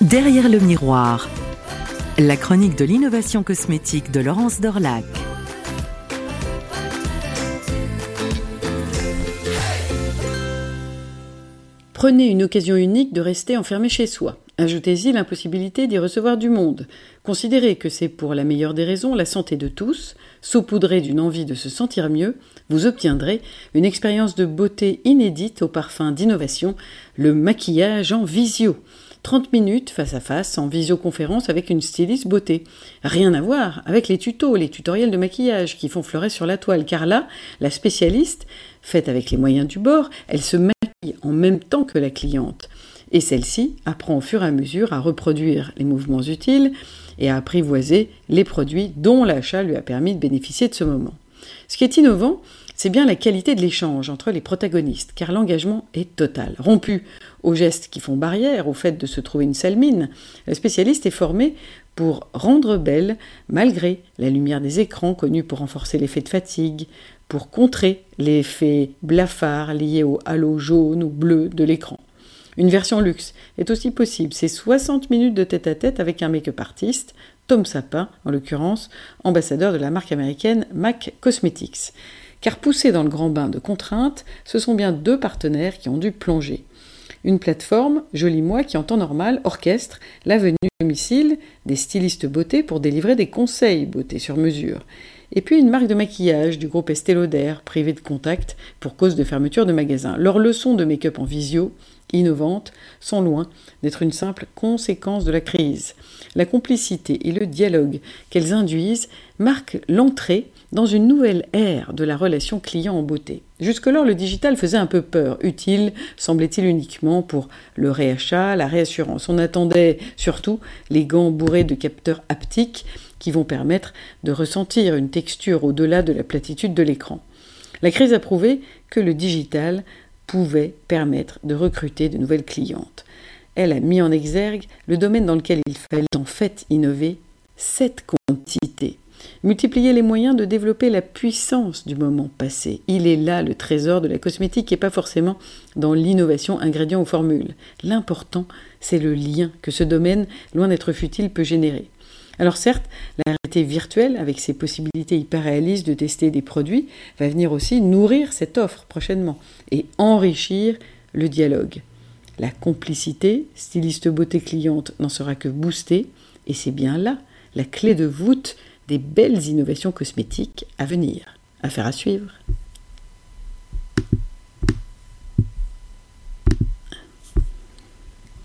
Derrière le miroir, la chronique de l'innovation cosmétique de Laurence Dorlac. Prenez une occasion unique de rester enfermé chez soi. Ajoutez-y l'impossibilité d'y recevoir du monde. Considérez que c'est pour la meilleure des raisons la santé de tous, saupoudré d'une envie de se sentir mieux, vous obtiendrez une expérience de beauté inédite au parfum d'innovation, le maquillage en visio. 30 minutes face à face en visioconférence avec une styliste beauté. Rien à voir avec les tutos, les tutoriels de maquillage qui font fleurer sur la toile, car là, la spécialiste, faite avec les moyens du bord, elle se maquille en même temps que la cliente. Et celle-ci apprend au fur et à mesure à reproduire les mouvements utiles et à apprivoiser les produits dont l'achat lui a permis de bénéficier de ce moment. Ce qui est innovant, c'est bien la qualité de l'échange entre les protagonistes, car l'engagement est total. Rompu aux gestes qui font barrière, au fait de se trouver une seule mine, le spécialiste est formé pour rendre belle, malgré la lumière des écrans connus pour renforcer l'effet de fatigue, pour contrer l'effet blafard lié au halo jaune ou bleu de l'écran. Une version luxe est aussi possible, c'est 60 minutes de tête-à-tête -tête avec un make-up artiste, Tom Sapin en l'occurrence, ambassadeur de la marque américaine MAC Cosmetics car poussés dans le grand bain de contraintes, ce sont bien deux partenaires qui ont dû plonger. Une plateforme, Joli Moi, qui en temps normal orchestre la venue domicile des stylistes beauté pour délivrer des conseils beauté sur mesure. Et puis une marque de maquillage du groupe Estée Lauder, privé de contact pour cause de fermeture de magasins. Leurs leçons de make-up en visio innovantes sont loin d'être une simple conséquence de la crise. La complicité et le dialogue qu'elles induisent marquent l'entrée dans une nouvelle ère de la relation client en beauté. Jusque-lors, le digital faisait un peu peur, utile, semblait-il uniquement pour le réachat, la réassurance. On attendait surtout les gants bourrés de capteurs haptiques qui vont permettre de ressentir une texture au-delà de la platitude de l'écran. La crise a prouvé que le digital pouvait permettre de recruter de nouvelles clientes. Elle a mis en exergue le domaine dans lequel il fallait en fait innover, cette quantité. Multiplier les moyens de développer la puissance du moment passé. Il est là le trésor de la cosmétique et pas forcément dans l'innovation ingrédients ou formules. L'important, c'est le lien que ce domaine, loin d'être futile, peut générer. Alors certes, la réalité virtuelle, avec ses possibilités hyper réalistes de tester des produits, va venir aussi nourrir cette offre prochainement et enrichir le dialogue. La complicité, styliste beauté cliente, n'en sera que boostée, et c'est bien là la clé de voûte des belles innovations cosmétiques à venir. Affaire à suivre.